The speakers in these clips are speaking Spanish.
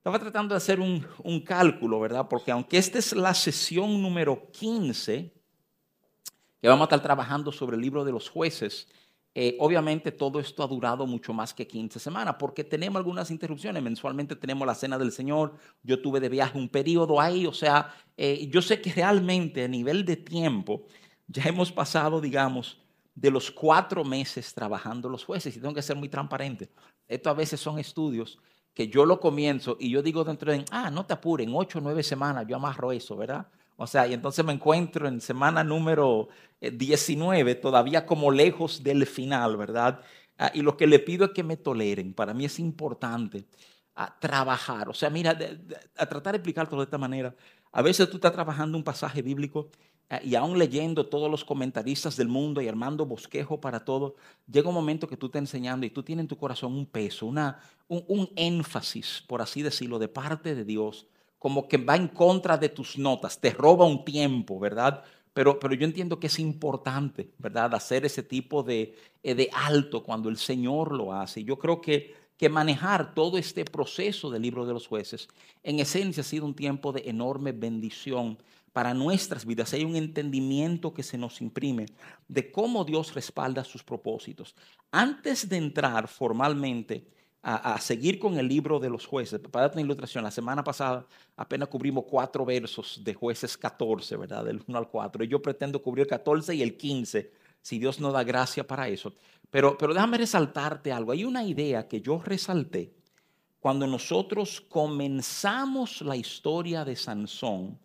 Estaba tratando de hacer un, cálculo, ¿verdad? Porque aunque esta es la sesión número 15, que vamos a estar trabajando sobre el libro de los jueces, eh, obviamente todo esto ha durado mucho más que 15 semanas porque tenemos algunas interrupciones. Mensualmente tenemos la Cena del Señor. Yo tuve de viaje un periodo ahí. O sea, eh, yo sé que realmente a nivel de tiempo ya hemos pasado, digamos, de los cuatro meses trabajando los jueces. Y tengo que ser muy transparente. Esto a veces son estudios yo lo comienzo y yo digo dentro de, ah, no te apures, en ocho o nueve semanas yo amarro eso, ¿verdad? O sea, y entonces me encuentro en semana número 19, eh, todavía como lejos del final, ¿verdad? Ah, y lo que le pido es que me toleren. Para mí es importante ah, trabajar. O sea, mira, a tratar de explicarlo de esta manera. A veces tú estás trabajando un pasaje bíblico y aún leyendo todos los comentaristas del mundo y armando bosquejo para todo, llega un momento que tú estás enseñando y tú tienes en tu corazón un peso, una, un énfasis, por así decirlo, de parte de Dios como que va en contra de tus notas, te roba un tiempo, ¿verdad? Pero, pero yo entiendo que es importante, ¿verdad? Hacer ese tipo de, eh, de alto cuando el Señor lo hace. Yo creo que, que manejar todo este proceso del libro de los jueces, en esencia ha sido un tiempo de enorme bendición para nuestras vidas. Hay un entendimiento que se nos imprime de cómo Dios respalda sus propósitos. Antes de entrar formalmente a, seguir con el libro de los jueces. Para darte una ilustración, la semana pasada apenas cubrimos cuatro versos de jueces 14, ¿verdad? Del 1 al 4. Y yo pretendo cubrir el 14 y el 15, si Dios nos da gracia para eso. Pero, pero déjame resaltarte algo. Hay una idea que yo resalté cuando nosotros comenzamos la historia de Sansón,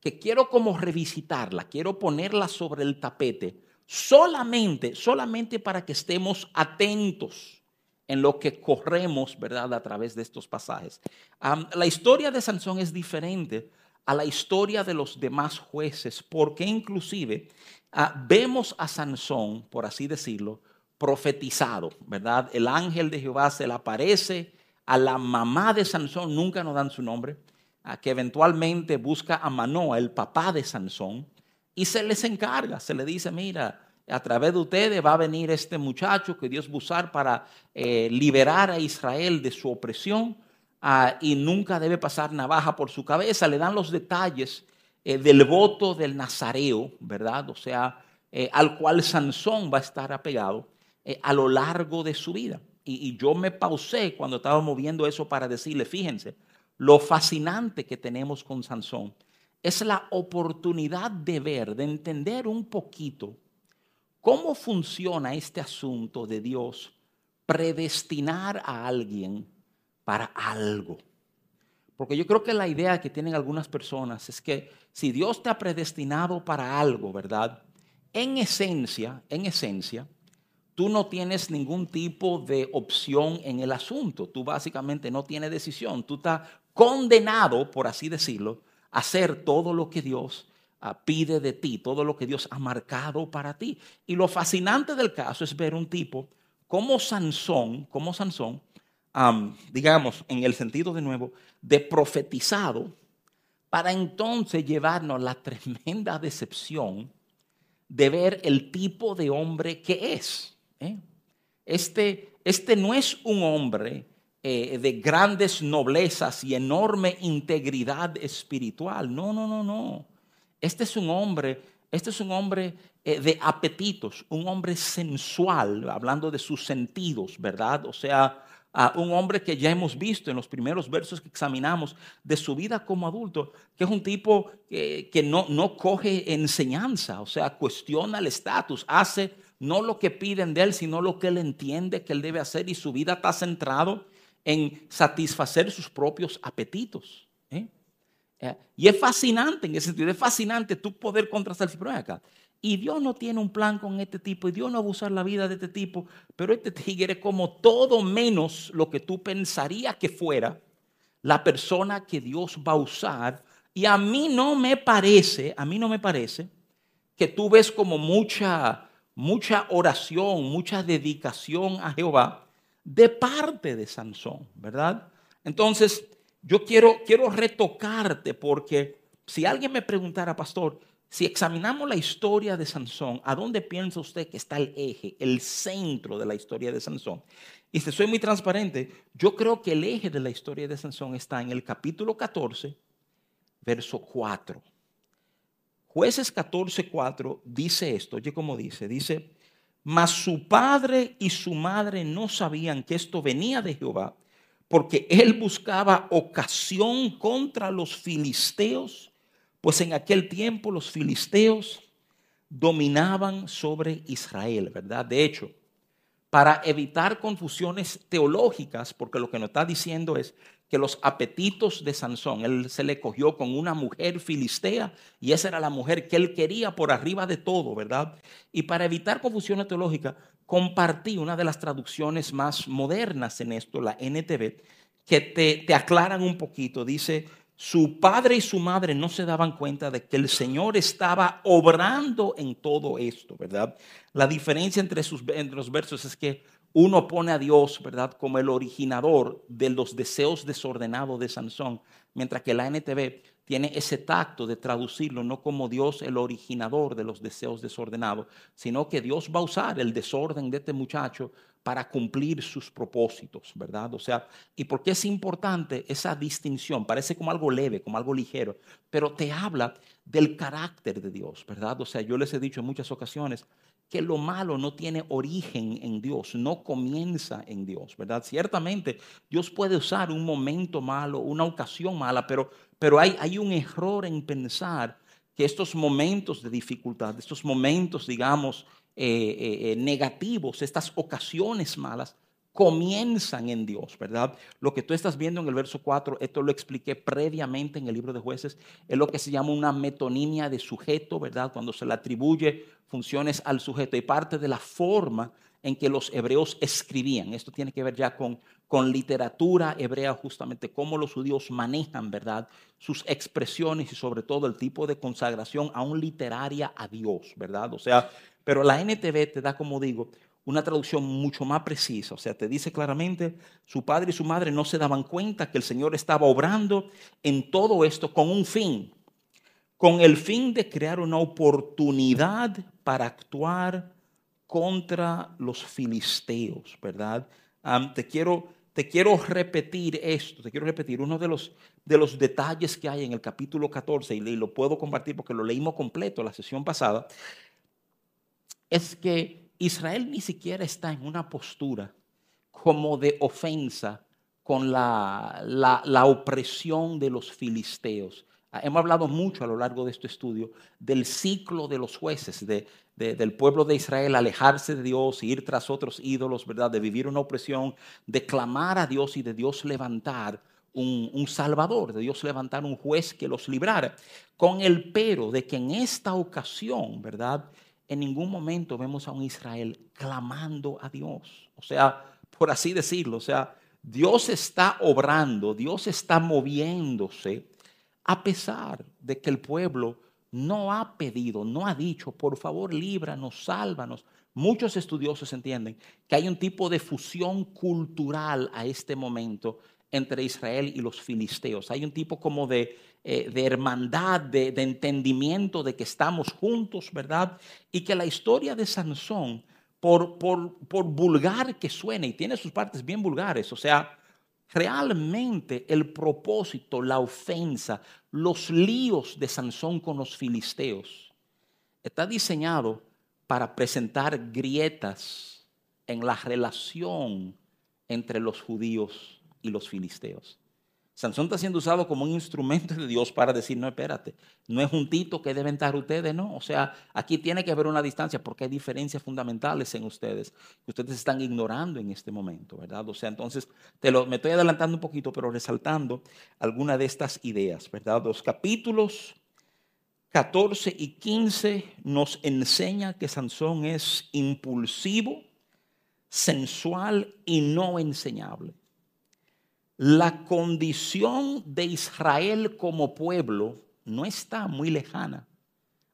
que quiero como revisitarla, quiero ponerla sobre el tapete, solamente, solamente para que estemos atentos en lo que corremos, ¿verdad?, a través de estos pasajes. la historia de Sansón es diferente a la historia de los demás jueces, porque inclusive ah, vemos a Sansón, por así decirlo, profetizado, ¿verdad? El ángel de Jehová se le aparece a la mamá de Sansón, nunca nos dan su nombre, que eventualmente busca a Manoa, el papá de Sansón, y se les encarga, se le dice, mira, a través de ustedes va a venir este muchacho que Dios va para eh, liberar a Israel de su opresión ah, y nunca debe pasar navaja por su cabeza. Le dan los detalles eh, del voto del Nazareo, ¿verdad? O sea, eh, al cual Sansón va a estar apegado a lo largo de su vida. Y, y yo me pausé cuando estaba moviendo eso para decirle, fíjense, lo fascinante que tenemos con Sansón es la oportunidad de ver, de entender un poquito ¿Cómo funciona este asunto de Dios predestinar a alguien para algo? Porque yo creo que la idea que tienen algunas personas es que si Dios te ha predestinado para algo, ¿verdad? En esencia, en esencia, tú no tienes ningún tipo de opción en el asunto. Tú básicamente no tienes decisión. Tú estás condenado, por así decirlo, a hacer todo lo que Dios pide de ti, todo lo que Dios ha marcado para ti. Y lo fascinante del caso es ver un tipo como Sansón, como Sansón, digamos, en el sentido de nuevo, de profetizado, para entonces llevarnos la tremenda decepción de ver el tipo de hombre que es. ¿Eh? Este, este no es un hombre eh, de grandes noblezas y enorme integridad espiritual. No, no, no, no. Este es un hombre, este es un hombre eh, de apetitos, un hombre sensual, hablando de sus sentidos, ¿verdad? O sea, un hombre que ya hemos visto en los primeros versos que examinamos de su vida como adulto, que es un tipo que no, no coge enseñanza, o sea, cuestiona el estatus, hace no lo que piden de él, sino lo que él entiende que él debe hacer y su vida está centrado en satisfacer sus propios apetitos. Eh, y es fascinante en ese sentido, es fascinante tú poder contrastar el acá. Y Dios no tiene un plan con este tipo, y Dios no va a usar la vida de este tipo, pero este tigre es como todo menos lo que tú pensarías que fuera la persona que Dios va a usar. Y a mí no me parece, a mí no me parece que tú ves como mucha, mucha oración, mucha dedicación a Jehová de parte de Sansón, ¿verdad? Entonces, yo quiero, quiero retocarte porque si alguien me preguntara, pastor, si examinamos la historia de Sansón, ¿a dónde piensa usted que está el eje, el centro de la historia de Sansón? Y si soy muy transparente, yo creo que el eje de la historia de Sansón está en el capítulo 14, verso 4. Jueces 14, 4 dice esto, oye cómo dice, dice, mas su padre y su madre no sabían que esto venía de Jehová, porque él buscaba ocasión contra los filisteos pues en aquel tiempo los filisteos dominaban sobre Israel, ¿verdad? De hecho, para evitar confusiones teológicas, porque lo que nos está diciendo es que los apetitos de Sansón, él se le cogió con una mujer filistea y esa era la mujer que él quería por arriba de todo, ¿verdad? Y para evitar confusiones teológicas, compartí una de las traducciones más modernas en esto, la NTV, que te, te aclaran un poquito. Dice, su padre y su madre no se daban cuenta de que el Señor estaba obrando en todo esto, ¿verdad? La diferencia entre, sus, entre los versos es que uno pone a Dios, ¿verdad?, como el originador de los deseos desordenados de Sansón, mientras que la NTV tiene ese tacto de traducirlo no como Dios el originador de los deseos desordenados, sino que Dios va a usar el desorden de este muchacho para cumplir sus propósitos, ¿verdad? O sea, ¿y por qué es importante esa distinción? Parece como algo leve, como algo ligero, pero te habla del carácter de Dios, ¿verdad? O sea, yo les he dicho en muchas ocasiones que lo malo no tiene origen en Dios, no comienza en Dios, ¿verdad? Ciertamente Dios puede usar un momento malo, una ocasión mala, pero, pero hay, hay un error en pensar que estos momentos de dificultad, estos momentos, digamos, eh, eh, eh, negativos, estas ocasiones malas, comienzan en Dios, ¿verdad? Lo que tú estás viendo en el verso 4, esto lo expliqué previamente en el libro de jueces, es lo que se llama una metonimia de sujeto, ¿verdad? Cuando se le atribuye funciones al sujeto y parte de la forma en que los hebreos escribían. Esto tiene que ver ya con, con literatura hebrea, justamente cómo los judíos manejan, ¿verdad? Sus expresiones y sobre todo el tipo de consagración aún literaria a Dios, ¿verdad? O sea, pero la NTV te da, como digo, una traducción mucho más precisa. O sea, te dice claramente, su padre y su madre no se daban cuenta que el Señor estaba obrando en todo esto con un fin, con el fin de crear una oportunidad para actuar contra los filisteos, ¿verdad? te, quiero, te quiero repetir esto, te quiero repetir uno de los, de los detalles que hay en el capítulo 14, y lo puedo compartir porque lo leímos completo la sesión pasada, es que Israel ni siquiera está en una postura como de ofensa con la, la, opresión de los filisteos. Ah, hemos hablado mucho a lo largo de este estudio del ciclo de los jueces, de, del pueblo de Israel alejarse de Dios, ir tras otros ídolos, ¿verdad? De vivir una opresión, de clamar a Dios y de Dios levantar un, un, Salvador, de Dios levantar un juez que los librara, con el pero de que en esta ocasión, ¿verdad? En ningún momento vemos a un Israel clamando a Dios. O sea, por así decirlo, o sea, Dios está obrando, Dios está moviéndose, a pesar de que el pueblo no ha pedido, no ha dicho, por favor, líbranos, sálvanos. Muchos estudiosos entienden que hay un tipo de fusión cultural a este momento entre Israel y los filisteos. Hay un tipo como de eh, de hermandad, de, entendimiento de que estamos juntos, ¿verdad? Y que la historia de Sansón, por, por, por vulgar que suene, y tiene sus partes bien vulgares, o sea, realmente el propósito, la ofensa, los líos de Sansón con los filisteos, está diseñado para presentar grietas en la relación entre los judíos y los filisteos. Sansón está siendo usado como un instrumento de Dios para decir, no, espérate, no es un tito que deben estar ustedes, no. O sea, aquí tiene que haber una distancia porque hay diferencias fundamentales en ustedes que ustedes están ignorando en este momento, ¿verdad? O sea, entonces, te lo, me estoy adelantando un poquito, pero resaltando alguna de estas ideas, ¿verdad? Los capítulos 14 y 15 nos enseña que Sansón es impulsivo, sensual y no enseñable la condición de Israel como pueblo no está muy lejana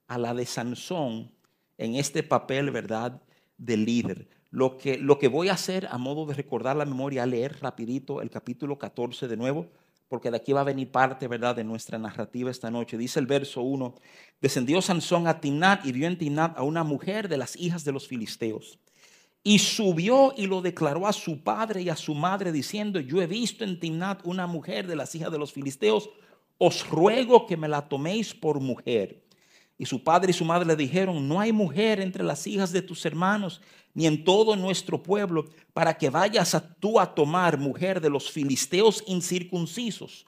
a la de Sansón en este papel, ¿verdad?, de líder. Lo que, lo que voy a hacer a modo de recordar la memoria, leer rapidito el capítulo 14 de nuevo, porque de aquí va a venir parte, ¿verdad?, de nuestra narrativa esta noche. Dice el verso 1, descendió Sansón a Timnat y vio en Timnat a una mujer de las hijas de los filisteos. Y subió y lo declaró a su padre y a su madre diciendo, yo he visto en Timnat una mujer de las hijas de los filisteos, os ruego que me la toméis por mujer. Y su padre y su madre le dijeron, no hay mujer entre las hijas de tus hermanos, ni en todo nuestro pueblo, para que vayas a tú a tomar mujer de los filisteos incircuncisos.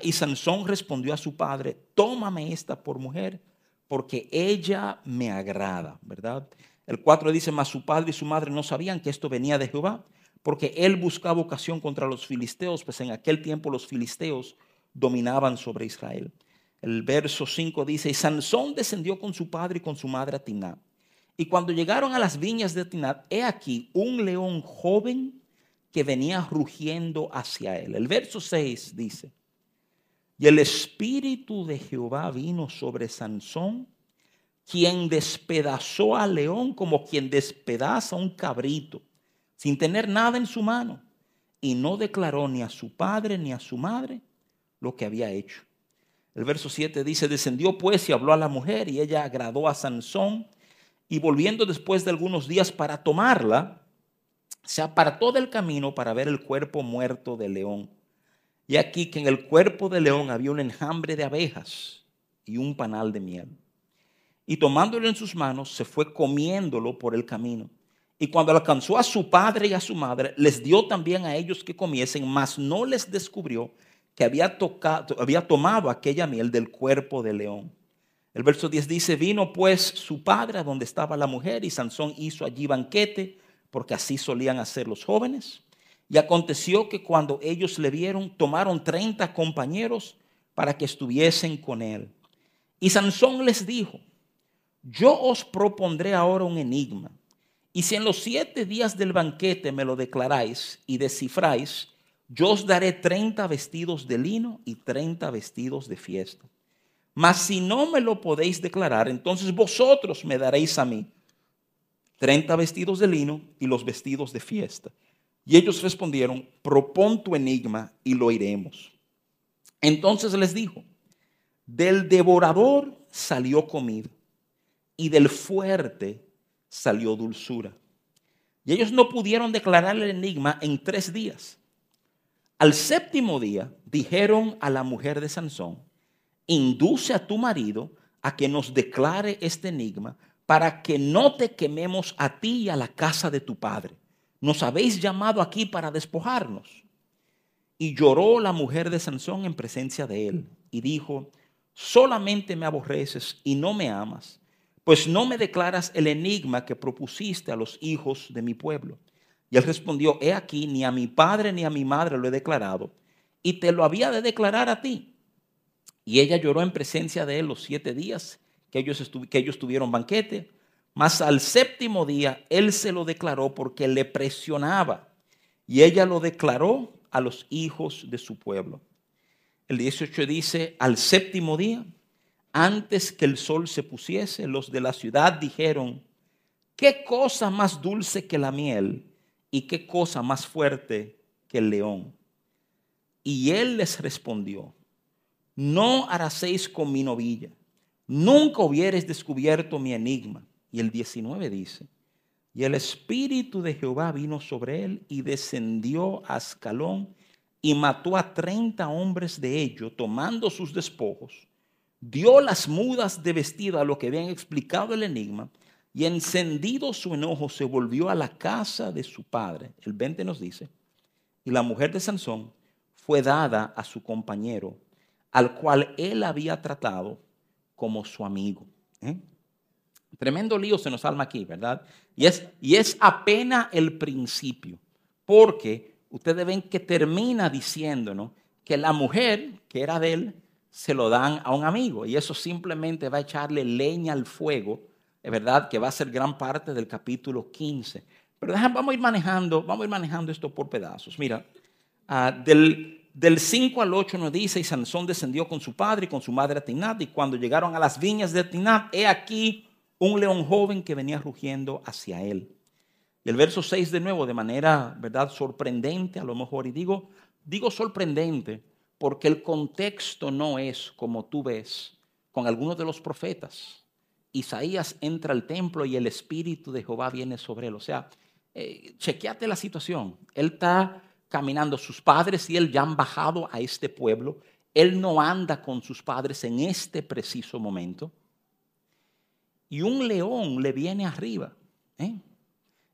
Y Sansón respondió a su padre, tómame esta por mujer, porque ella me agrada, ¿verdad? El 4 dice, mas su padre y su madre no sabían que esto venía de Jehová, porque él buscaba ocasión contra los filisteos, pues en aquel tiempo los filisteos dominaban sobre Israel. El verso 5 dice, y Sansón descendió con su padre y con su madre a Tinat. Y cuando llegaron a las viñas de Tinat, he aquí un león joven que venía rugiendo hacia él. El verso 6 dice, y el espíritu de Jehová vino sobre Sansón, quien despedazó al león como quien despedaza un cabrito, sin tener nada en su mano, y no declaró ni a su padre ni a su madre lo que había hecho. El verso 7 dice, descendió pues y habló a la mujer y ella agradó a Sansón y volviendo después de algunos días para tomarla, se apartó del camino para ver el cuerpo muerto del león. Y aquí que en el cuerpo del león había un enjambre de abejas y un panal de miel. Y tomándolo en sus manos, se fue comiéndolo por el camino. Y cuando alcanzó a su padre y a su madre, les dio también a ellos que comiesen, mas no les descubrió que había, tocado, tomado aquella miel del cuerpo del león. El verso 10 dice, vino pues su padre a donde estaba la mujer y Sansón hizo allí banquete, porque así solían hacer los jóvenes. Y aconteció que cuando ellos le vieron, tomaron 30 compañeros para que estuviesen con él. Y Sansón les dijo, yo os propondré ahora un enigma, y si en los siete días del banquete me lo declaráis y descifráis, yo os daré 30 vestidos de lino y 30 vestidos de fiesta. Mas si no me lo podéis declarar, entonces vosotros me daréis a mí 30 vestidos de lino y los vestidos de fiesta. Y ellos respondieron, propon tu enigma y lo iremos. Entonces les dijo, del devorador salió comida y del fuerte salió dulzura. Y ellos no pudieron declarar el enigma en tres días. Al séptimo día dijeron a la mujer de Sansón, induce a tu marido a que nos declare este enigma para que no te quememos a ti y a la casa de tu padre. Nos habéis llamado aquí para despojarnos. Y lloró la mujer de Sansón en presencia de él y dijo, solamente me aborreces y no me amas, pues no me declaras el enigma que propusiste a los hijos de mi pueblo. Y él respondió, he aquí, ni a mi padre ni a mi madre lo he declarado, y te lo había de declarar a ti. Y ella lloró en presencia de él los siete días que ellos, que ellos tuvieron banquete, mas al séptimo día él se lo declaró porque le presionaba, y ella lo declaró a los hijos de su pueblo. El 18 dice, al séptimo día, antes que el sol se pusiese, los de la ciudad dijeron, ¿qué cosa más dulce que la miel? ¿Y qué cosa más fuerte que el león? Y él les respondió, no haraseis con mi novilla, nunca hubieres descubierto mi enigma. Y el 19 dice, y el Espíritu de Jehová vino sobre él y descendió a Ascalón y mató a treinta hombres de ellos, tomando sus despojos, dio las mudas de vestido a lo que habían explicado el enigma y encendido su enojo se volvió a la casa de su padre. El 20 nos dice, y la mujer de Sansón fue dada a su compañero, al cual él había tratado como su amigo. ¿eh? Tremendo lío se nos alma aquí, ¿verdad? Y es, y es apenas el principio, porque ustedes ven que termina diciéndonos que la mujer que era de él se lo dan a un amigo y eso simplemente va a echarle leña al fuego es verdad que va a ser gran parte del capítulo 15. Pero vamos a ir manejando, vamos a ir manejando esto por pedazos. Mira, ah, del, del 5 al 8 nos dice, y Sansón descendió con su padre y con su madre a Tinat, y cuando llegaron a las viñas de Tinat, he aquí un león joven que venía rugiendo hacia él. Y el verso 6 de nuevo, de manera, ¿verdad?, sorprendente a lo mejor, y digo, digo sorprendente, porque el contexto no es como tú ves con algunos de los profetas. Isaías entra al templo y el espíritu de Jehová viene sobre él. O sea, eh, chequeate la situación. Él está caminando, sus padres y él ya han bajado a este pueblo. Él no anda con sus padres en este preciso momento. Y un león le viene arriba. ¿eh?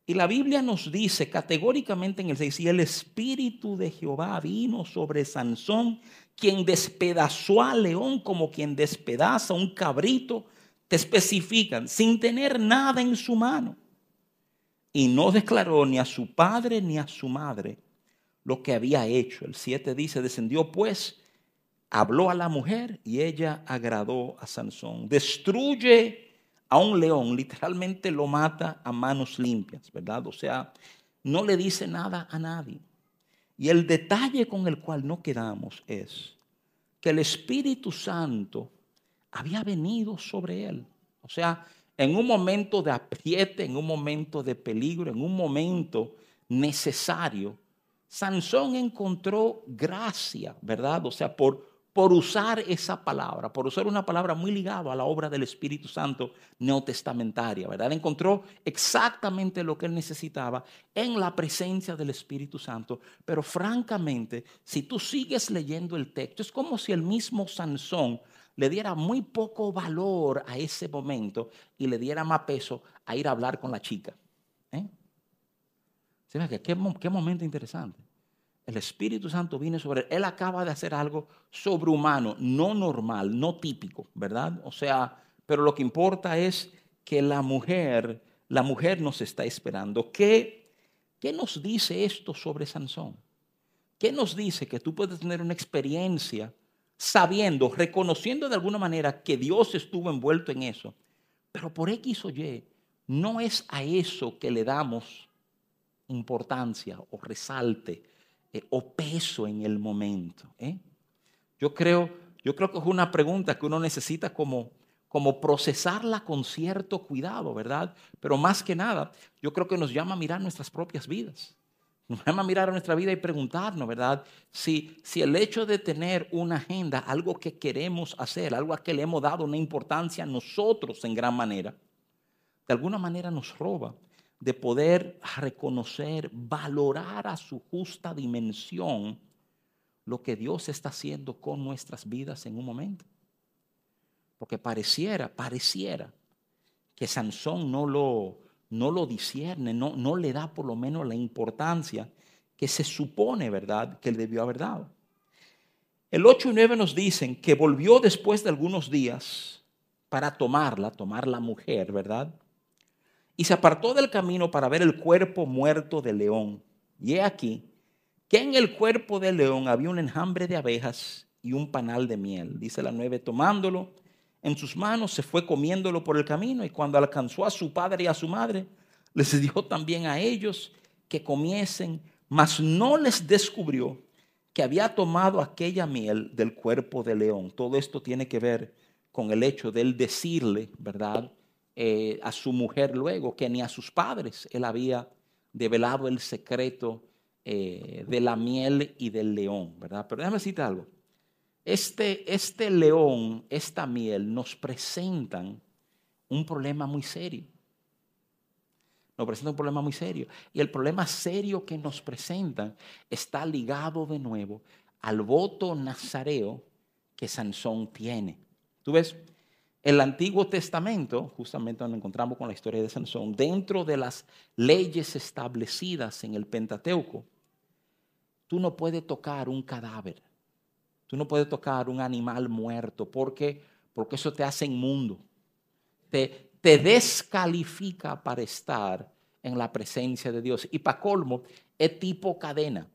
Y la Biblia nos dice categóricamente en el 6, y el Espíritu de Jehová vino sobre Sansón, quien despedazó al león como quien despedaza un cabrito, te especifican, sin tener nada en su mano. Y no declaró ni a su padre ni a su madre lo que había hecho. El 7 dice, descendió pues, habló a la mujer y ella agradó a Sansón. Destruye a un león, literalmente lo mata a manos limpias, ¿verdad? O sea, no le dice nada a nadie. Y el detalle con el cual no quedamos es que el Espíritu Santo había venido sobre él. O sea, en un momento de apriete, en un momento de peligro, en un momento necesario, Sansón encontró gracia, ¿verdad? O sea, por por usar esa palabra, por usar una palabra muy ligada a la obra del Espíritu Santo neotestamentaria, ¿verdad? Encontró exactamente lo que él necesitaba en la presencia del Espíritu Santo, pero francamente, si tú sigues leyendo el texto, es como si el mismo Sansón le diera muy poco valor a ese momento y le diera más peso a ir a hablar con la chica. ¿eh? ¿Qué, qué momento interesante. El Espíritu Santo viene sobre él. Él acaba de hacer algo sobrehumano, no normal, no típico, ¿verdad? O sea, pero lo que importa es que la mujer, la mujer nos está esperando. ¿Qué, qué nos dice esto sobre Sansón? ¿Qué nos dice que tú puedes tener una experiencia sabiendo, reconociendo de alguna manera que Dios estuvo envuelto en eso, pero por X o Y, no es a eso que le damos importancia o resalte eh, o peso en el momento. ¿eh? Yo, creo, yo creo que es una pregunta que uno necesita como, como procesarla con cierto cuidado, ¿verdad? Pero más que nada, yo creo que nos llama a mirar nuestras propias vidas. Nos llama a mirar a nuestra vida y preguntarnos, ¿verdad? Si, si el hecho de tener una agenda, algo que queremos hacer, algo a que le hemos dado una importancia a nosotros en gran manera, de alguna manera nos roba de poder reconocer, valorar a su justa dimensión lo que Dios está haciendo con nuestras vidas en un momento. Porque pareciera, pareciera que Sansón no lo, no lo discierne, no, no le da por lo menos la importancia que se supone, ¿verdad?, que él debió haber dado. El 8 y 9 nos dicen que volvió después de algunos días para tomarla, tomar la mujer, ¿verdad? Y se apartó del camino para ver el cuerpo muerto del león. Y he aquí que en el cuerpo del león había un enjambre de abejas y un panal de miel. Dice la nueve, tomándolo en sus manos, se fue comiéndolo por el camino y cuando alcanzó a su padre y a su madre, les dio también a ellos que comiesen, mas no les descubrió que había tomado aquella miel del cuerpo del león. Todo esto tiene que ver con el hecho de él decirle, ¿verdad? Eh, a su mujer luego, que ni a sus padres él había develado el secreto eh, de la miel y del león, ¿verdad? Pero déjame decirte algo. Este, este león, esta miel, nos presentan un problema muy serio. Nos presenta un problema muy serio. Y el problema serio que nos presentan está ligado de nuevo al voto nazareo que Sansón tiene. ¿Tú ves? El Antiguo Testamento, justamente donde encontramos con la historia de Sansón, dentro de las leyes establecidas en el Pentateuco, tú no puedes tocar un cadáver, tú no puedes tocar un animal muerto, porque, porque eso te hace inmundo, te, te descalifica para estar en la presencia de Dios. Y para colmo, es tipo cadena.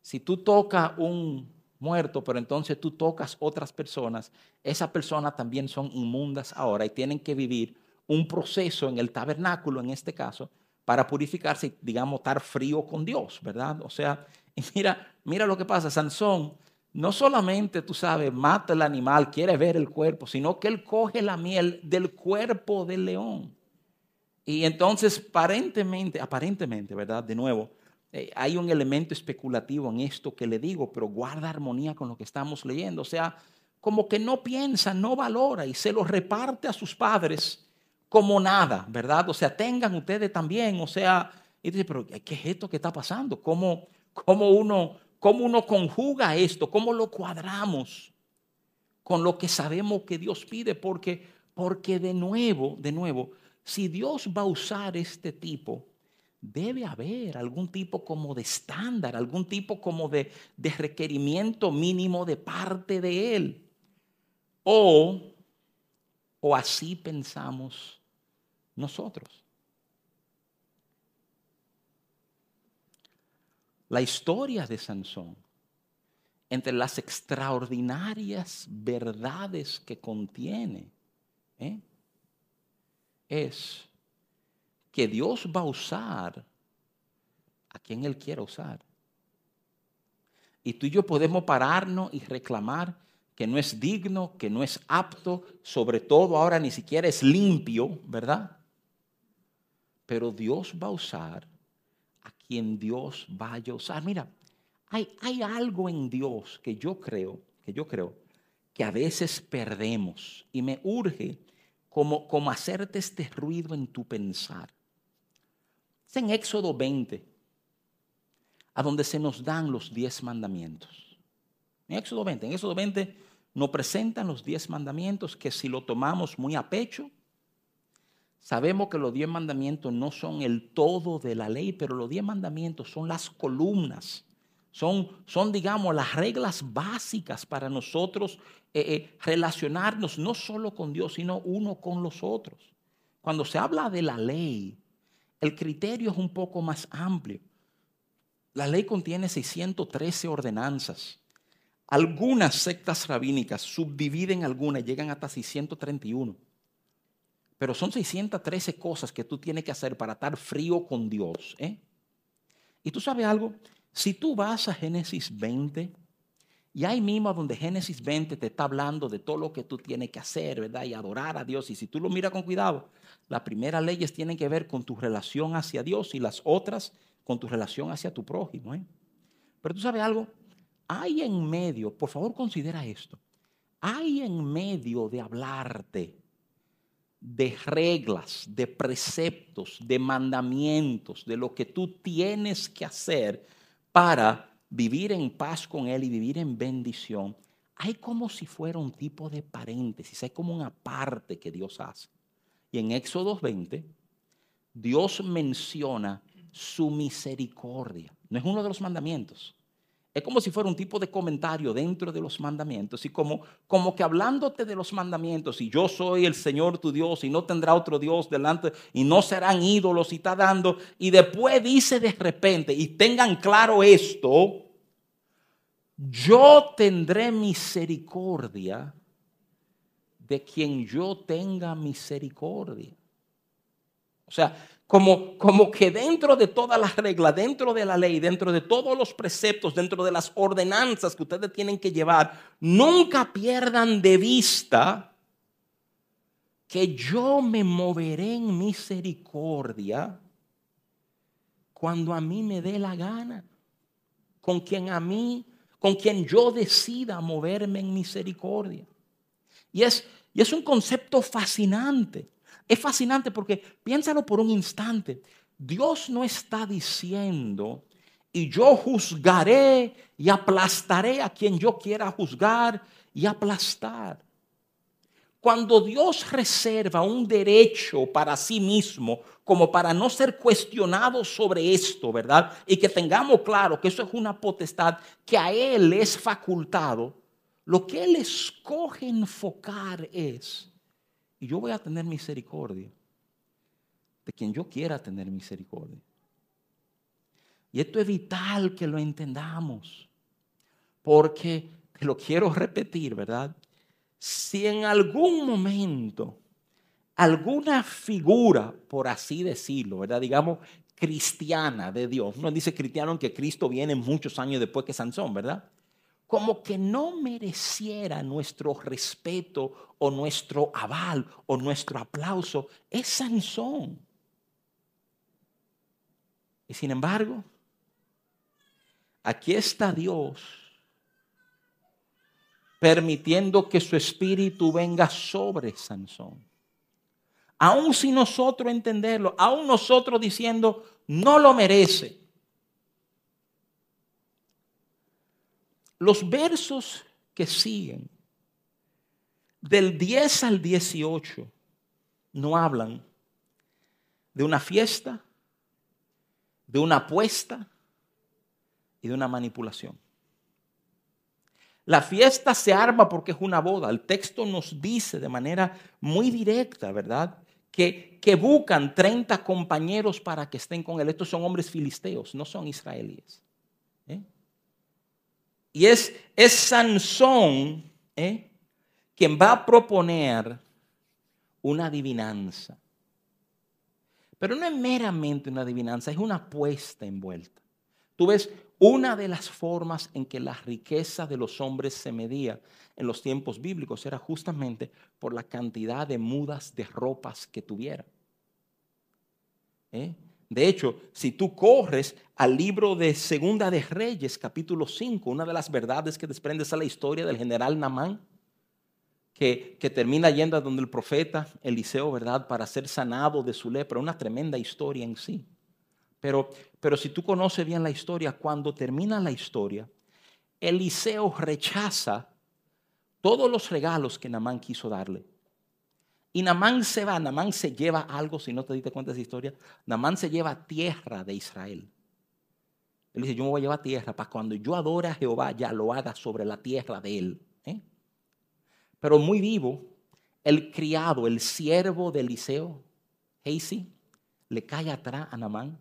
Si tú tocas un, muerto, pero entonces tú tocas otras personas, esas personas también son inmundas ahora y tienen que vivir un proceso en el tabernáculo, en este caso, para purificarse y, digamos, estar frío con Dios, ¿verdad? O sea, mira, mira lo que pasa, Sansón no solamente, tú sabes, mata el animal, quiere ver el cuerpo, sino que él coge la miel del cuerpo del león. Y entonces, aparentemente, aparentemente, ¿verdad? De nuevo, eh, hay un elemento especulativo en esto que le digo, pero guarda armonía con lo que estamos leyendo. O sea, como que no piensa, no valora y se lo reparte a sus padres como nada, ¿verdad? O sea, tengan ustedes también, o sea, y dice, pero ¿qué es esto que está pasando? ¿Cómo, cómo, uno, ¿Cómo uno conjuga esto? ¿Cómo lo cuadramos con lo que sabemos que Dios pide? Porque, porque de nuevo, de nuevo, si Dios va a usar este tipo, debe haber algún tipo como de estándar, algún tipo como de, requerimiento mínimo de parte de Él. O, o así pensamos nosotros. La historia de Sansón, entre las extraordinarias verdades que contiene, ¿eh? es que Dios va a usar a quien Él quiera usar. Y tú y yo podemos pararnos y reclamar que no es digno, que no es apto, sobre todo ahora ni siquiera es limpio, ¿verdad? Pero Dios va a usar a quien Dios vaya a usar. Mira, hay, hay algo en Dios que yo creo, que yo creo, que a veces perdemos y me urge como, como hacerte este ruido en tu pensar. Es en Éxodo 20, a donde se nos dan los diez mandamientos. En Éxodo 20, en Éxodo 20 nos presentan los diez mandamientos que si lo tomamos muy a pecho, sabemos que los diez mandamientos no son el todo de la ley, pero los diez mandamientos son las columnas, son, son digamos, las reglas básicas para nosotros eh, eh, relacionarnos no solo con Dios, sino uno con los otros. Cuando se habla de la ley, el criterio es un poco más amplio. La ley contiene 613 ordenanzas. Algunas sectas rabínicas subdividen algunas, llegan hasta 631. Pero son 613 cosas que tú tienes que hacer para estar frío con Dios. ¿eh? Y tú sabes algo, si tú vas a Génesis 20, y ahí mismo donde Génesis 20 te está hablando de todo lo que tú tienes que hacer, ¿verdad? Y adorar a Dios. Y si tú lo miras con cuidado, las primeras leyes tienen que ver con tu relación hacia Dios y las otras con tu relación hacia tu prójimo. ¿eh? Pero tú sabes algo, hay en medio, por favor considera esto, hay en medio de hablarte de reglas, de preceptos, de mandamientos, de lo que tú tienes que hacer para vivir en paz con Él y vivir en bendición, hay como si fuera un tipo de paréntesis, hay como una parte que Dios hace. Y en Éxodo 20, Dios menciona su misericordia. No es uno de los mandamientos. Es como si fuera un tipo de comentario dentro de los mandamientos y como, como que hablándote de los mandamientos y yo soy el Señor tu Dios y no tendrá otro Dios delante y no serán ídolos y está dando y después dice de repente y tengan claro esto, yo tendré misericordia de quien yo tenga misericordia. O sea, como, como que dentro de todas las reglas, dentro de la ley, dentro de todos los preceptos, dentro de las ordenanzas que ustedes tienen que llevar, nunca pierdan de vista que yo me moveré en misericordia cuando a mí me dé la gana, con quien a mí, con quien yo decida moverme en misericordia. Y es, y es un concepto fascinante. Es fascinante porque piénsalo por un instante. Dios no está diciendo, y yo juzgaré y aplastaré a quien yo quiera juzgar y aplastar. Cuando Dios reserva un derecho para sí mismo, como para no ser cuestionado sobre esto, ¿verdad? Y que tengamos claro que eso es una potestad que a Él es facultado, lo que Él escoge enfocar es y yo voy a tener misericordia de quien yo quiera tener misericordia. Y esto es vital que lo entendamos, porque te lo quiero repetir, ¿verdad? Si en algún momento alguna figura, por así decirlo, ¿verdad? Digamos, cristiana de Dios, no dice cristiano que Cristo viene muchos años después que Sansón, ¿verdad? Como que no mereciera nuestro respeto o nuestro aval o nuestro aplauso, es Sansón. Y sin embargo, aquí está Dios permitiendo que su espíritu venga sobre Sansón. Aún si nosotros entenderlo, aún nosotros diciendo, no lo merece. Los versos que siguen, del 10 al 18, no hablan de una fiesta, de una apuesta y de una manipulación. La fiesta se arma porque es una boda. El texto nos dice de manera muy directa, ¿verdad? Que, que buscan 30 compañeros para que estén con él. Estos son hombres filisteos, no son israelíes. Y es, Sansón ¿eh? quien va a proponer una adivinanza. Pero no es meramente una adivinanza, es una apuesta envuelta. Tú ves, una de las formas en que la riqueza de los hombres se medía en los tiempos bíblicos era justamente por la cantidad de mudas de ropas que tuvieran. ¿Eh? De hecho, si tú corres al libro de Segunda de Reyes, capítulo 5, una de las verdades que desprende es la historia del general Namán, que, que, termina yendo a donde el profeta Eliseo, ¿verdad?, para ser sanado de su lepra, una tremenda historia en sí. Pero, pero si tú conoces bien la historia, cuando termina la historia, Eliseo rechaza todos los regalos que Namán quiso darle. Y Namán se va, Namán se lleva algo, si no te diste cuenta de esa historia, Namán se lleva tierra de Israel. Él dice, yo me voy a llevar tierra para cuando yo adore a Jehová, ya lo haga sobre la tierra de él. ¿eh? Pero muy vivo, el criado, el siervo de Eliseo, Heisi, le cae atrás a Namán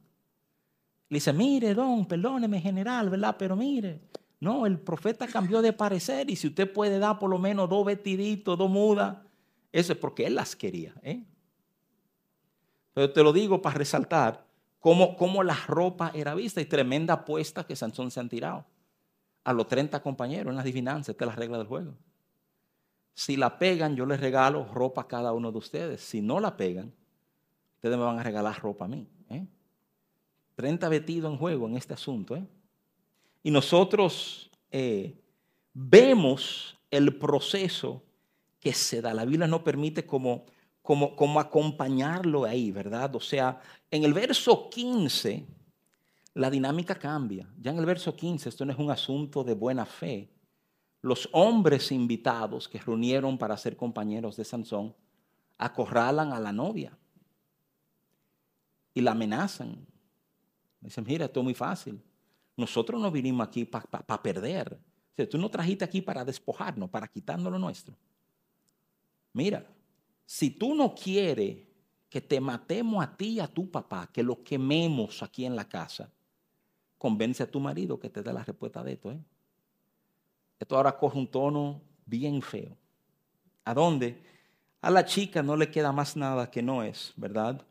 le dice, mire, don, perdóneme, general, ¿verdad? Pero mire, no, el profeta cambió de parecer y si usted puede dar por lo menos dos vestiditos, dos mudas, eso es porque él las quería. ¿eh? Pero te lo digo para resaltar cómo, cómo la ropa era vista y tremenda apuesta que Sansón se han tirado. A los 30 compañeros en la adivinanza, esta es la regla del juego. Si la pegan, yo les regalo ropa a cada uno de ustedes. Si no la pegan, ustedes me van a regalar ropa a mí. ¿eh? 30 vestidos en juego en este asunto. ¿eh? Y nosotros eh, vemos el proceso que se da. La Biblia no permite como, como, como acompañarlo ahí, ¿verdad? O sea, en el verso 15 la dinámica cambia. Ya en el verso 15 esto no es un asunto de buena fe. Los hombres invitados que reunieron para ser compañeros de Sansón acorralan a la novia y la amenazan Dicen, mira, esto es muy fácil. Nosotros no vinimos aquí para perder. O tú no trajiste aquí para despojarnos, para quitarnos lo nuestro. Mira, si tú no quieres que te matemos a ti y a tu papá, que lo quememos aquí en la casa, convence a tu marido que te dé la respuesta de esto. ¿eh? Esto ahora coge un tono bien feo. ¿A dónde? A la chica no le queda más nada que no es, ¿verdad?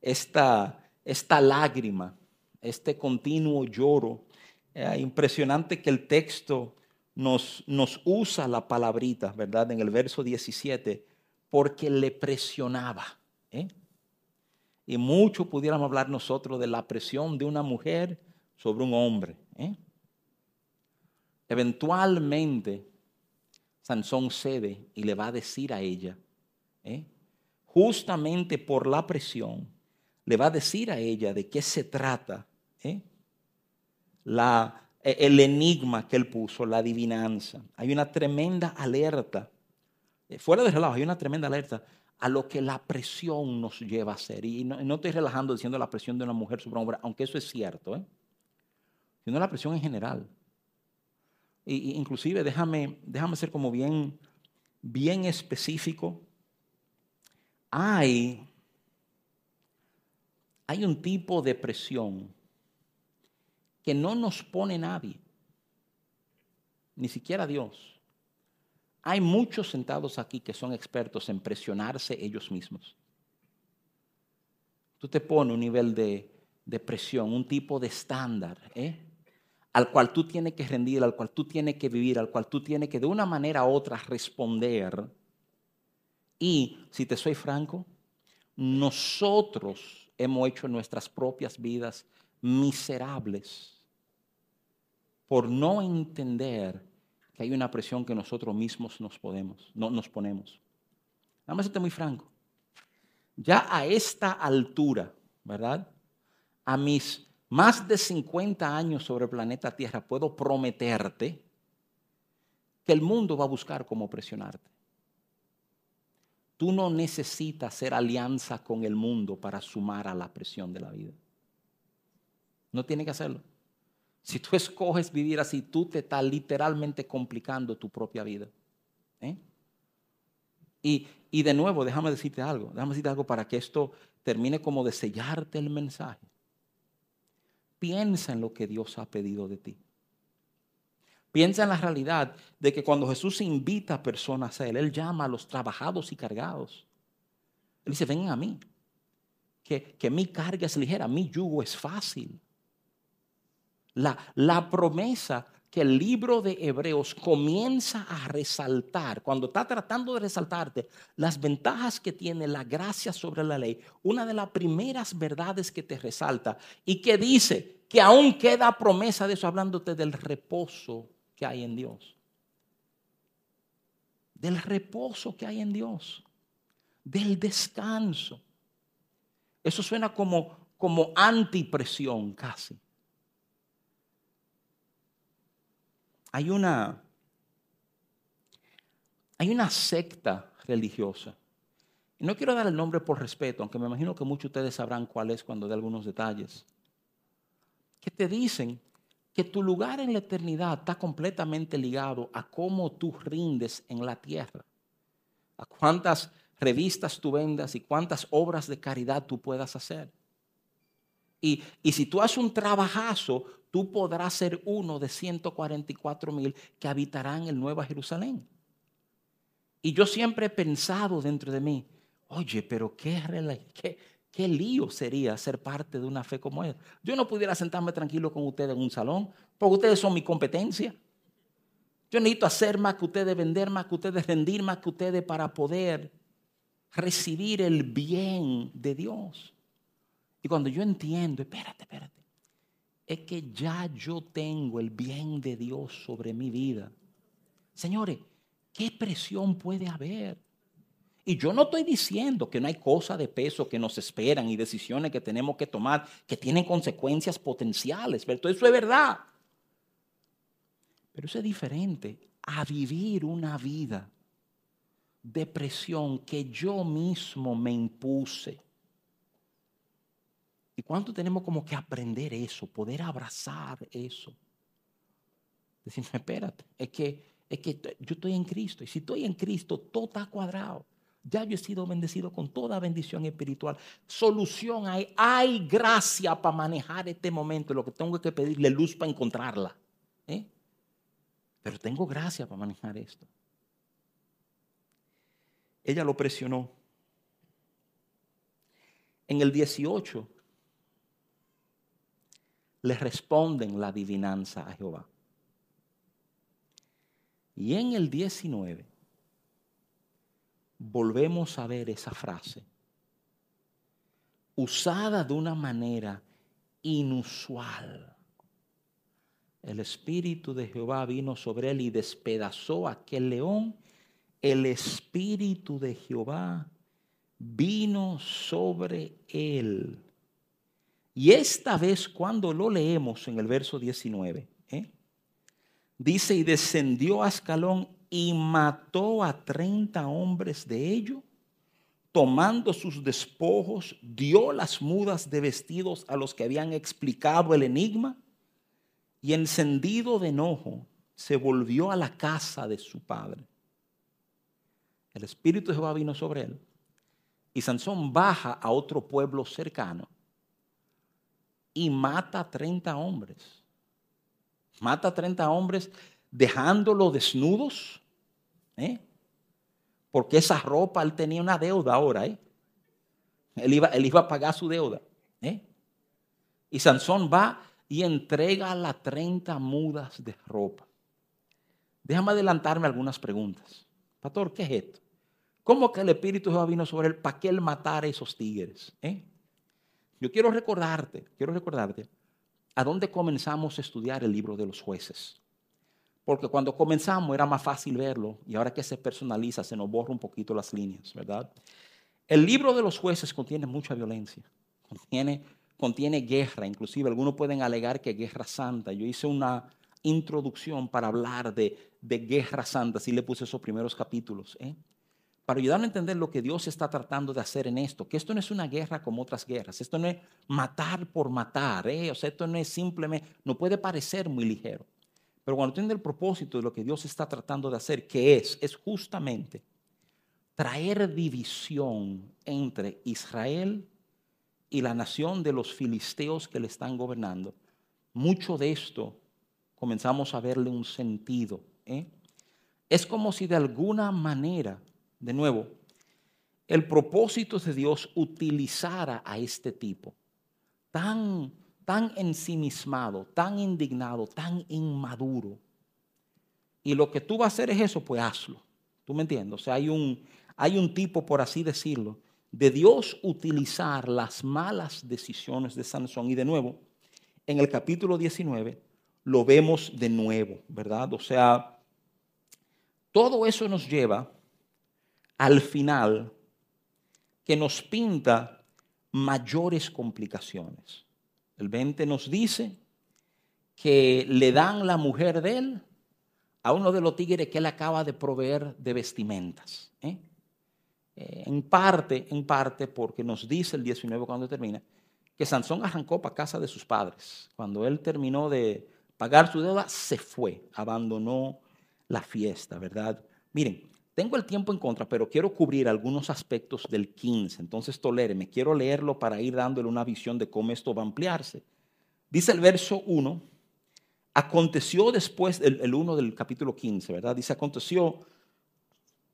Esta, esta lágrima este continuo lloro. Eh, impresionante que el texto nos, nos usa la palabrita, ¿verdad? En el verso 17, porque le presionaba. ¿eh? Y mucho pudiéramos hablar nosotros de la presión de una mujer sobre un hombre. ¿eh? Eventualmente, Sansón cede y le va a decir a ella, justamente por la presión, le va a decir a ella de qué se trata ¿eh? la, el enigma que él puso, la adivinanza. Hay una tremenda alerta. Eh, fuera de relajo, hay una tremenda alerta a lo que la presión nos lleva a hacer. Y no, estoy relajando diciendo la presión de una mujer sobre un hombre, aunque eso es cierto, ¿eh? sino la presión en general. Y, inclusive déjame, déjame ser como bien, bien específico. Hay, hay un tipo de presión que no nos pone nadie, ni siquiera Dios. Hay muchos sentados aquí que son expertos en presionarse ellos mismos. Tú te pones un nivel de, presión, un tipo de estándar, ¿eh? al cual tú tienes que rendir, al cual tú tienes que vivir, al cual tú tienes que de una manera u otra responder. Y, si te soy franco, nosotros hemos hecho nuestras propias vidas miserables por no entender que hay una presión que nosotros mismos nos podemos, no nos ponemos. Nada más muy franco. Ya a esta altura, ¿verdad? A mis más de 50 años sobre el planeta Tierra, puedo prometerte que el mundo va a buscar cómo presionarte. Tú no necesitas hacer alianza con el mundo para sumar a la presión de la vida. No tiene que hacerlo. Si tú escoges vivir así, tú te estás literalmente complicando tu propia vida. ¿eh? Y, y de nuevo, déjame decirte algo, déjame decirte algo para que esto termine como de sellarte el mensaje. Piensa en lo que Dios ha pedido de ti. Piensa en la realidad de que cuando Jesús invita a personas a Él, Él llama a los trabajados y cargados. Él dice, vengan a mí, que, que mi carga es ligera, mi yugo es fácil. La, promesa que el libro de Hebreos comienza a resaltar, cuando está tratando de resaltarte las ventajas que tiene la gracia sobre la ley, una de las primeras verdades que te resalta y que dice que aún queda promesa de eso, hablándote del reposo que hay en Dios. Del reposo que hay en Dios. Del descanso. Eso suena como, como antipresión casi. Hay una, hay una secta religiosa. Y no quiero dar el nombre por respeto, aunque me imagino que muchos de ustedes sabrán cuál es cuando dé algunos detalles. Que te dicen que tu lugar en la eternidad está completamente ligado a cómo tú rindes en la tierra, a cuántas revistas tú vendas y cuántas obras de caridad tú puedas hacer. Y, y si tú haces un trabajazo, tú podrás ser uno de 144 mil que habitarán el Nueva Jerusalén. Y yo siempre he pensado dentro de mí, oye, pero qué, qué, qué lío sería ser parte de una fe como esa. Yo no pudiera sentarme tranquilo con ustedes en un salón, porque ustedes son mi competencia. Yo necesito hacer más que ustedes, vender más que ustedes, rendir más que ustedes para poder recibir el bien de Dios. Y cuando yo entiendo, espérate, espérate es que ya yo tengo el bien de Dios sobre mi vida. Señores, ¿qué presión puede haber? Y yo no estoy diciendo que no hay cosas de peso que nos esperan y decisiones que tenemos que tomar que tienen consecuencias potenciales, pero eso es verdad. Pero eso es diferente a vivir una vida de presión que yo mismo me impuse ¿Y cuánto tenemos como que aprender eso, poder abrazar eso? Decir, espérate, es que, es que yo estoy en Cristo y si estoy en Cristo, todo está cuadrado. Ya yo he sido bendecido con toda bendición espiritual. Solución hay, hay gracia para manejar este momento. Lo que tengo que pedirle luz para encontrarla. ¿eh? Pero tengo gracia para manejar esto. Ella lo presionó. En el 18 le responden la adivinanza a Jehová. Y en el 19 volvemos a ver esa frase usada de una manera inusual. El Espíritu de Jehová vino sobre él y despedazó aquel león. El Espíritu de Jehová vino sobre él y esta vez cuando lo leemos en el verso 19, ¿eh? dice, y descendió a Ascalón y mató a 30 hombres de ellos, tomando sus despojos, dio las mudas de vestidos a los que habían explicado el enigma, y encendido de enojo, se volvió a la casa de su padre. El Espíritu de Jehová vino sobre él, y Sansón baja a otro pueblo cercano y mata a 30 hombres. Mata a 30 hombres dejándolos desnudos. ¿eh? Porque esa ropa, él tenía una deuda ahora. ¿eh? Él, iba, él iba a pagar su deuda. ¿eh? Y Sansón va y entrega las 30 mudas de ropa. Déjame adelantarme algunas preguntas. Pastor, ¿qué es esto? ¿Cómo que el Espíritu de Jehová vino sobre él para que él matara a esos tigres? ¿Eh? Yo quiero recordarte, quiero recordarte ¿a dónde comenzamos a estudiar el libro de los jueces? Porque cuando comenzamos era más fácil verlo y ahora que se personaliza se nos borra un poquito las líneas, ¿verdad? El libro de los jueces contiene mucha violencia, contiene, contiene guerra, inclusive algunos pueden alegar que guerra santa. Yo hice una introducción para hablar de, de guerra santa, así le puse esos primeros capítulos. ¿eh? Para ayudar a entender lo que Dios está tratando de hacer en esto, que esto no es una guerra como otras guerras, esto no es matar por matar, ¿eh? o sea, esto no es simplemente, no puede parecer muy ligero, pero cuando entiende el propósito de lo que Dios está tratando de hacer, que es, es justamente traer división entre Israel y la nación de los filisteos que le están gobernando, mucho de esto comenzamos a verle un sentido. ¿eh? Es como si de alguna manera de nuevo, el propósito de Dios utilizara a este tipo, tan, tan ensimismado, tan indignado, tan inmaduro. Y lo que tú vas a hacer es eso, pues hazlo. ¿Tú me entiendes? O sea, hay un, hay un tipo, por así decirlo, de Dios utilizar las malas decisiones de Sansón. Y de nuevo, en el capítulo 19 lo vemos de nuevo, ¿verdad? O sea, todo eso nos lleva al final que nos pinta mayores complicaciones. El 20 nos dice que le dan la mujer de él a uno de los tigres que él acaba de proveer de vestimentas. ¿eh? Eh, en parte, en parte, porque nos dice el 19 cuando termina, que Sansón arrancó para casa de sus padres. Cuando él terminó de pagar su deuda, se fue, abandonó la fiesta, ¿verdad? Miren, tengo el tiempo en contra, pero quiero cubrir algunos aspectos del 15. Entonces, toléreme, quiero leerlo para ir dándole una visión de cómo esto va a ampliarse. Dice el verso 1, aconteció después, el, el 1 del capítulo 15, ¿verdad? Dice, aconteció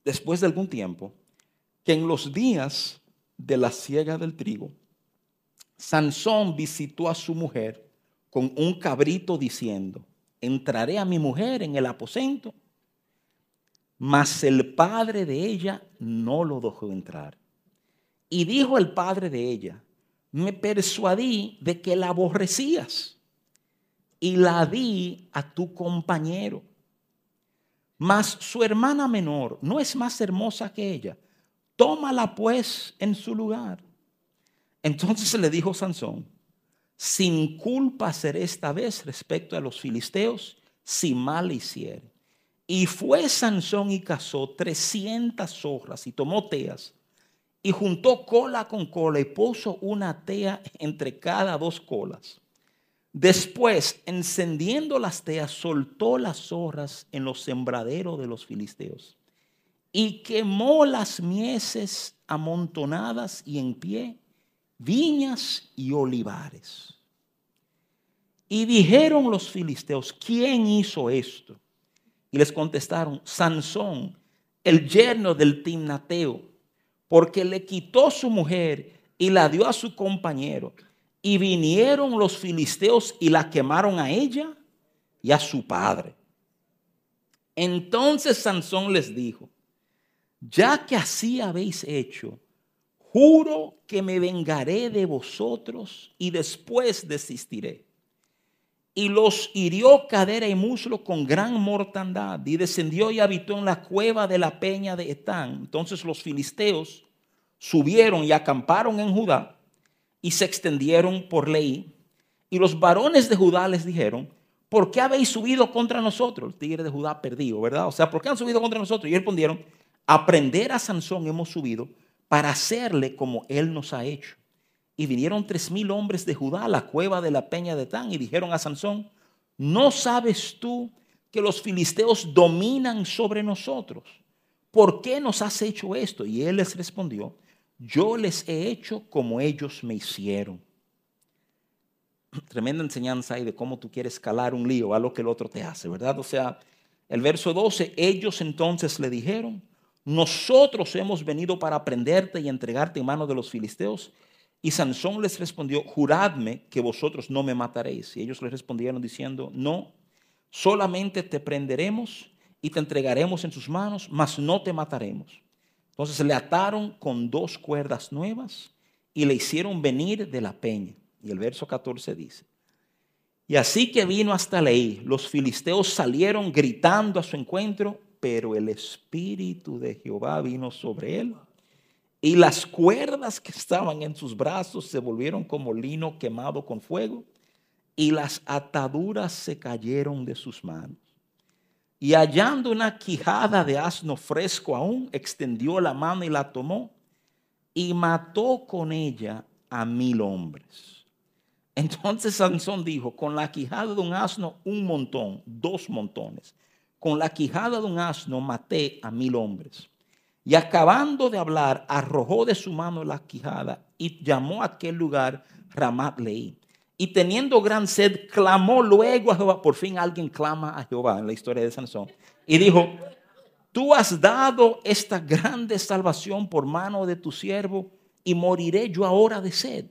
después de algún tiempo que en los días de la siega del trigo, Sansón visitó a su mujer con un cabrito diciendo, entraré a mi mujer en el aposento mas el padre de ella no lo dejó entrar. Y dijo el padre de ella, me persuadí de que la aborrecías y la di a tu compañero. Mas su hermana menor no es más hermosa que ella. Tómala pues en su lugar. Entonces le dijo Sansón, sin culpa seré esta vez respecto a los filisteos si mal hiciere. Y fue Sansón y cazó trescientas zorras y tomó teas y juntó cola con cola y puso una tea entre cada dos colas. Después, encendiendo las teas, soltó las zorras en los sembraderos de los filisteos y quemó las mieses amontonadas y en pie, viñas y olivares. Y dijeron los filisteos, ¿quién hizo esto? Y les contestaron, Sansón, el yerno del Timnateo, porque le quitó su mujer y la dio a su compañero. Y vinieron los filisteos y la quemaron a ella y a su padre. Entonces Sansón les dijo, ya que así habéis hecho, juro que me vengaré de vosotros y después desistiré y los hirió cadera y muslo con gran mortandad y descendió y habitó en la cueva de la peña de Etán. Entonces los filisteos subieron y acamparon en Judá y se extendieron por ley. Y los varones de Judá les dijeron, ¿por qué habéis subido contra nosotros? El tigre de Judá perdido, ¿verdad? O sea, ¿por qué han subido contra nosotros? Y respondieron, aprender a Sansón hemos subido para hacerle como él nos ha hecho. Y vinieron tres mil hombres de Judá a la cueva de la peña de Tan y dijeron a Sansón, ¿no sabes tú que los filisteos dominan sobre nosotros? ¿Por qué nos has hecho esto? Y él les respondió, yo les he hecho como ellos me hicieron. Tremenda enseñanza ahí de cómo tú quieres calar un lío a lo que el otro te hace, ¿verdad? O sea, el verso 12, ellos entonces le dijeron, nosotros hemos venido para prenderte y entregarte en manos de los filisteos. Y Sansón les respondió, juradme que vosotros no me mataréis. Y ellos le respondieron diciendo, no, solamente te prenderemos y te entregaremos en sus manos, mas no te mataremos. Entonces le ataron con dos cuerdas nuevas y le hicieron venir de la peña. Y el verso 14 dice, Y así que vino hasta Leí, los filisteos salieron gritando a su encuentro, pero el espíritu de Jehová vino sobre él. Y las cuerdas que estaban en sus brazos se volvieron como lino quemado con fuego, y las ataduras se cayeron de sus manos. Y hallando una quijada de asno fresco aún, extendió la mano y la tomó, y mató con ella a mil hombres. Entonces Sansón dijo, con la quijada de un asno un montón, dos montones. Con la quijada de un asno maté a mil hombres. Y acabando de hablar, arrojó de su mano la quijada y llamó a aquel lugar Ramat Leí. Y teniendo gran sed, clamó luego a Jehová. Por fin alguien clama a Jehová en la historia de Sansón. Y dijo, tú has dado esta grande salvación por mano de tu siervo y moriré yo ahora de sed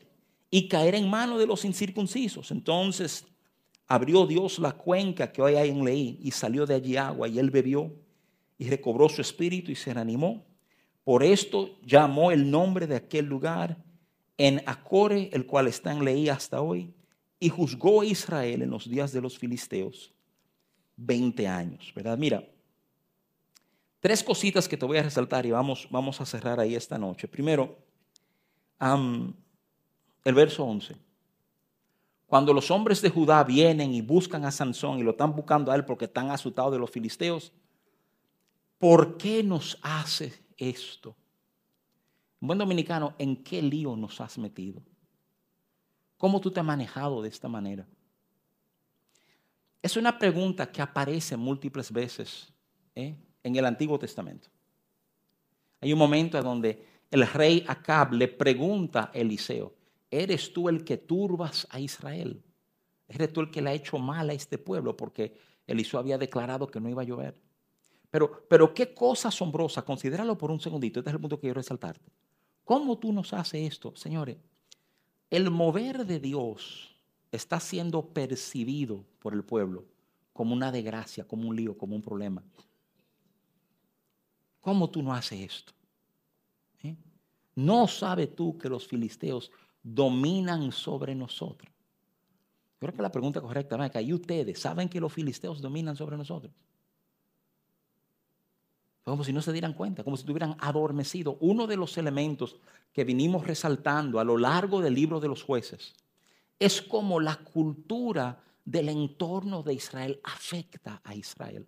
y caer en manos de los incircuncisos. Entonces abrió Dios la cuenca que hoy hay en Leí y salió de allí agua y él bebió y recobró su espíritu y se reanimó. Por esto llamó el nombre de aquel lugar en Acore, el cual está en Leí hasta hoy, y juzgó a Israel en los días de los filisteos 20 años, ¿verdad? Mira, tres cositas que te voy a resaltar y vamos, vamos a cerrar ahí esta noche. Primero, el verso 11. Cuando los hombres de Judá vienen y buscan a Sansón y lo están buscando a él porque están asustados de los filisteos, ¿por qué nos hace esto? buen dominicano, ¿en qué lío nos has metido? ¿Cómo tú te has manejado de esta manera? Es una pregunta que aparece múltiples veces ¿eh? en el Antiguo Testamento. Hay un momento donde el rey Acab le pregunta a Eliseo, eres tú el que turbas a Israel. Eres tú el que le ha hecho mal a este pueblo porque Eliseo había declarado que no iba a llover. Pero, pero qué cosa asombrosa, considéralo por un segundito, este es el punto que quiero resaltarte. ¿Cómo tú nos haces esto? Señores, el mover de Dios está siendo percibido por el pueblo como una desgracia, como un lío, como un problema. ¿Cómo tú no haces esto? ¿Eh? ¿No sabes tú que los filisteos dominan sobre nosotros. Yo creo que la pregunta correcta es que ¿y ustedes saben que los filisteos dominan sobre nosotros? Como si no se dieran cuenta, como si estuvieran adormecido. Uno de los elementos que vinimos resaltando a lo largo del libro de los jueces es como la cultura del entorno de Israel afecta a Israel.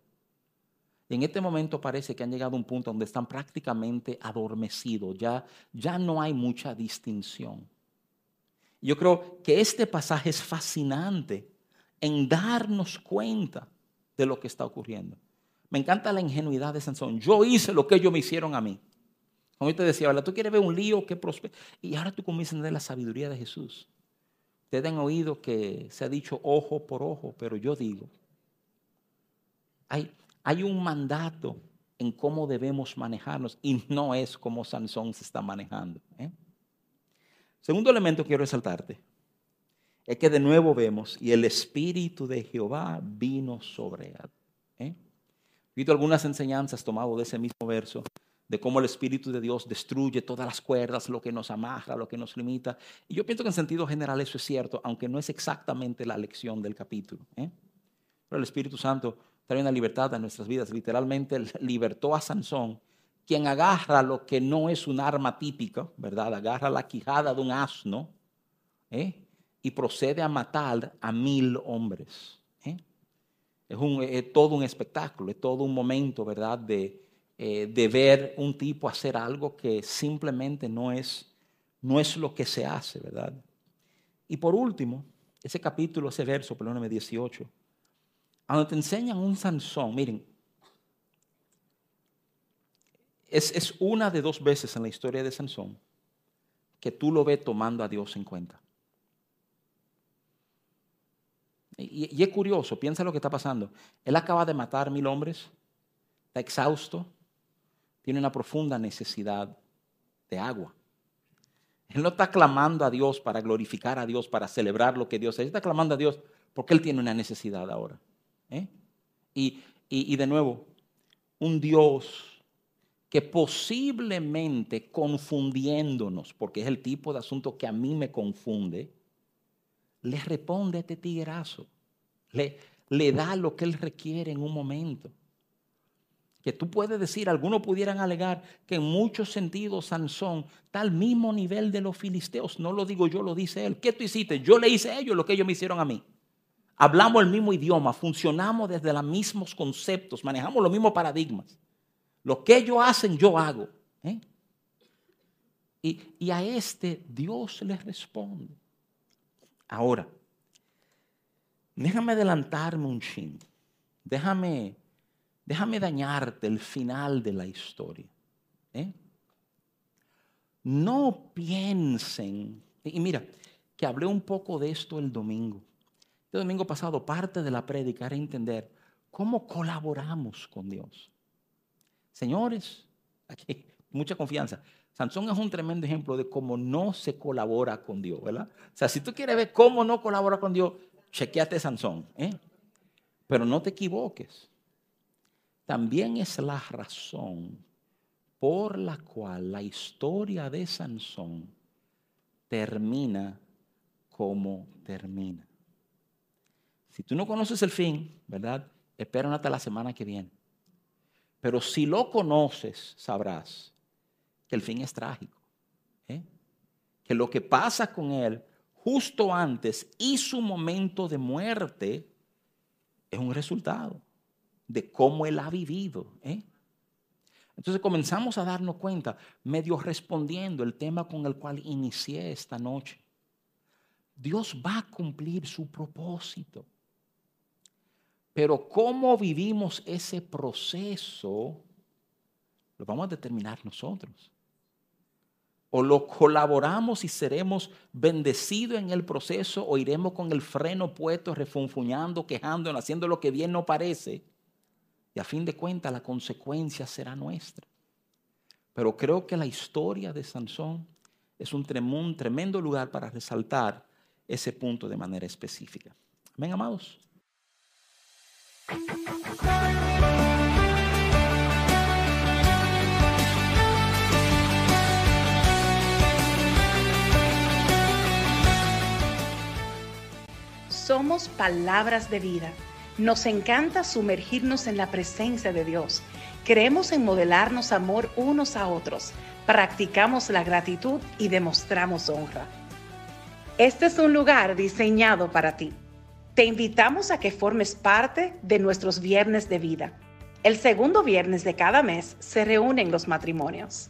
Y en este momento parece que han llegado a un punto donde están prácticamente adormecidos, ya, ya no hay mucha distinción. Yo creo que este pasaje es fascinante en darnos cuenta de lo que está ocurriendo. Me encanta la ingenuidad de Sansón. Yo hice lo que ellos me hicieron a mí. Como yo te decía, ¿verdad? tú quieres ver un lío que prospera. Y ahora tú comienzas a entender la sabiduría de Jesús. Ustedes han oído que se ha dicho ojo por ojo, pero yo digo, hay, un mandato en cómo debemos manejarnos y no es como Sansón se está manejando. ¿eh? Segundo elemento que quiero resaltarte es que de nuevo vemos, y el Espíritu de Jehová vino sobre él. Visto algunas enseñanzas tomadas de ese mismo verso, de cómo el Espíritu de Dios destruye todas las cuerdas, lo que nos amarra, lo que nos limita. Y yo pienso que en sentido general eso es cierto, aunque no es exactamente la lección del capítulo. ¿eh? Pero el Espíritu Santo trae una libertad a nuestras vidas. Literalmente libertó a Sansón quien agarra lo que no es un arma típica, ¿verdad? Agarra la quijada de un asno ¿eh? y procede a matar a mil hombres. Es, todo un espectáculo, es todo un momento, ¿verdad? De, eh, de, ver un tipo hacer algo que simplemente no es, no es lo que se hace, ¿verdad? Y por último, ese capítulo, ese verso, perdóname, 18, donde te enseñan un Sansón, miren, es, una de dos veces en la historia de Sansón que tú lo ves tomando a Dios en cuenta. Y, y, es curioso, piensa lo que está pasando. Él acaba de matar mil hombres, está exhausto, tiene una profunda necesidad de agua. Él no está clamando a Dios para glorificar a Dios, para celebrar lo que Dios es. Él está clamando a Dios porque Él tiene una necesidad ahora. ¿eh? Y, y de nuevo, un Dios que posiblemente confundiéndonos, porque es el tipo de asunto que a mí me confunde, le responde a este tiguerazo. le, le da lo que él requiere en un momento. Que tú puedes decir, algunos pudieran alegar que en muchos sentidos Sansón está al mismo nivel de los filisteos. No lo digo yo, lo dice él. ¿Qué tú hiciste? Yo le hice a ellos lo que ellos me hicieron a mí. Hablamos el mismo idioma, funcionamos desde los mismos conceptos, manejamos los mismos paradigmas. Lo que ellos hacen, yo hago. ¿eh? Y, y a este Dios le responde. Ahora, déjame adelantarme un chin. Déjame, déjame dañarte el final de la historia. ¿eh? No piensen, y mira, que hablé un poco de esto el domingo. El domingo pasado, parte de la prédica era entender cómo colaboramos con Dios. Señores, aquí, mucha confianza. Sansón es un tremendo ejemplo de cómo no se colabora con Dios, ¿verdad? O sea, si tú quieres ver cómo no colabora con Dios, chequeate Sansón, ¿eh? Pero no te equivoques. También es la razón por la cual la historia de Sansón termina como termina. Si tú no conoces el fin, ¿verdad? Espera hasta la semana que viene. Pero si lo conoces, sabrás que el fin es trágico. ¿eh? Que lo que pasa con él justo antes y su momento de muerte es un resultado de cómo él ha vivido. ¿eh? Entonces comenzamos a darnos cuenta, medio respondiendo el tema con el cual inicié esta noche. Dios va a cumplir su propósito. Pero cómo vivimos ese proceso, lo vamos a determinar nosotros o lo colaboramos y seremos bendecidos en el proceso o iremos con el freno puesto, refunfuñando, quejando, haciendo lo que bien no parece. Y a fin de cuentas la consecuencia será nuestra. Pero creo que la historia de Sansón es un tremendo lugar para resaltar ese punto de manera específica. Amén, amados. Somos palabras de vida. Nos encanta sumergirnos en la presencia de Dios. Creemos en modelarnos amor unos a otros. Practicamos la gratitud y demostramos honra. Este es un lugar diseñado para ti. Te invitamos a que formes parte de nuestros viernes de vida. El segundo viernes de cada mes se reúnen los matrimonios.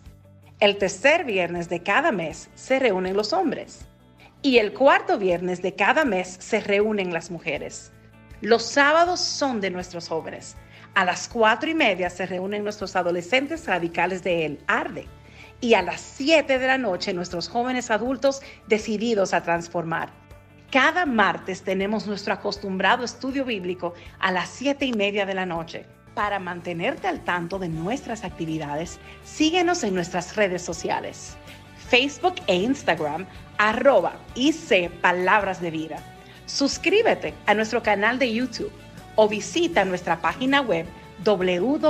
El tercer viernes de cada mes se reúnen los hombres. Y el cuarto viernes de cada mes se reúnen las mujeres. Los sábados son de nuestros jóvenes. A las cuatro y media se reúnen nuestros adolescentes radicales de El Arde. Y a las siete de la noche nuestros jóvenes adultos decididos a transformar. Cada martes tenemos nuestro acostumbrado estudio bíblico a las siete y media de la noche. Para mantenerte al tanto de nuestras actividades, síguenos en nuestras redes sociales. Facebook e Instagram, arroba IC Palabras de Vida. Suscríbete a nuestro canal de YouTube o visita nuestra página web www.icpb.org.